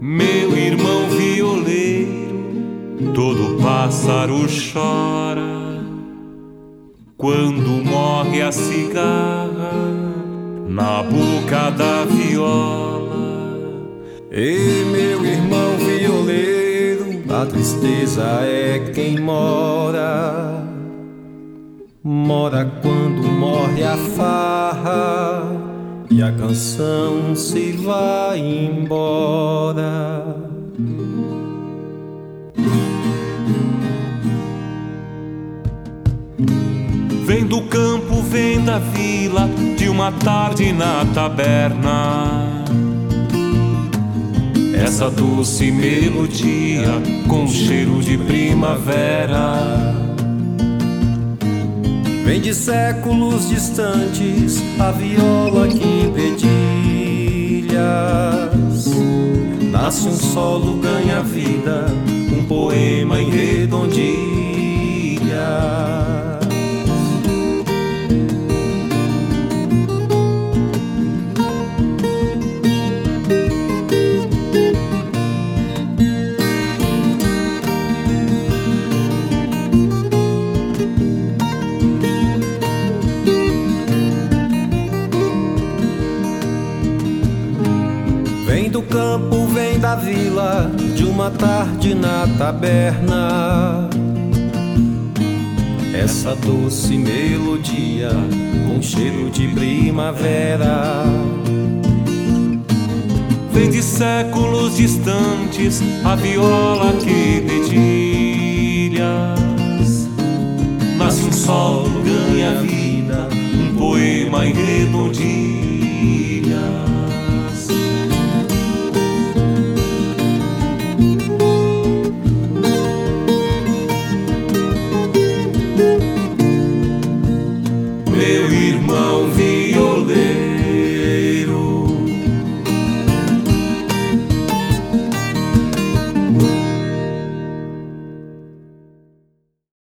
Meu irmão violeiro, todo pássaro chora quando morre a cigarra na boca da viola. E meu irmão violeiro, a tristeza é quem mora. Mora quando morre a farra e a canção se vai embora. Vem do campo, vem da vila, de uma tarde na taberna. Essa doce melodia com cheiro de primavera. Vem de séculos distantes a viola que em dedilhas nasce um solo, ganha vida, um poema em redondilhas. Campo vem da vila de uma tarde na taberna. Essa doce melodia com cheiro de primavera. Vem de séculos distantes a viola que dedilhas.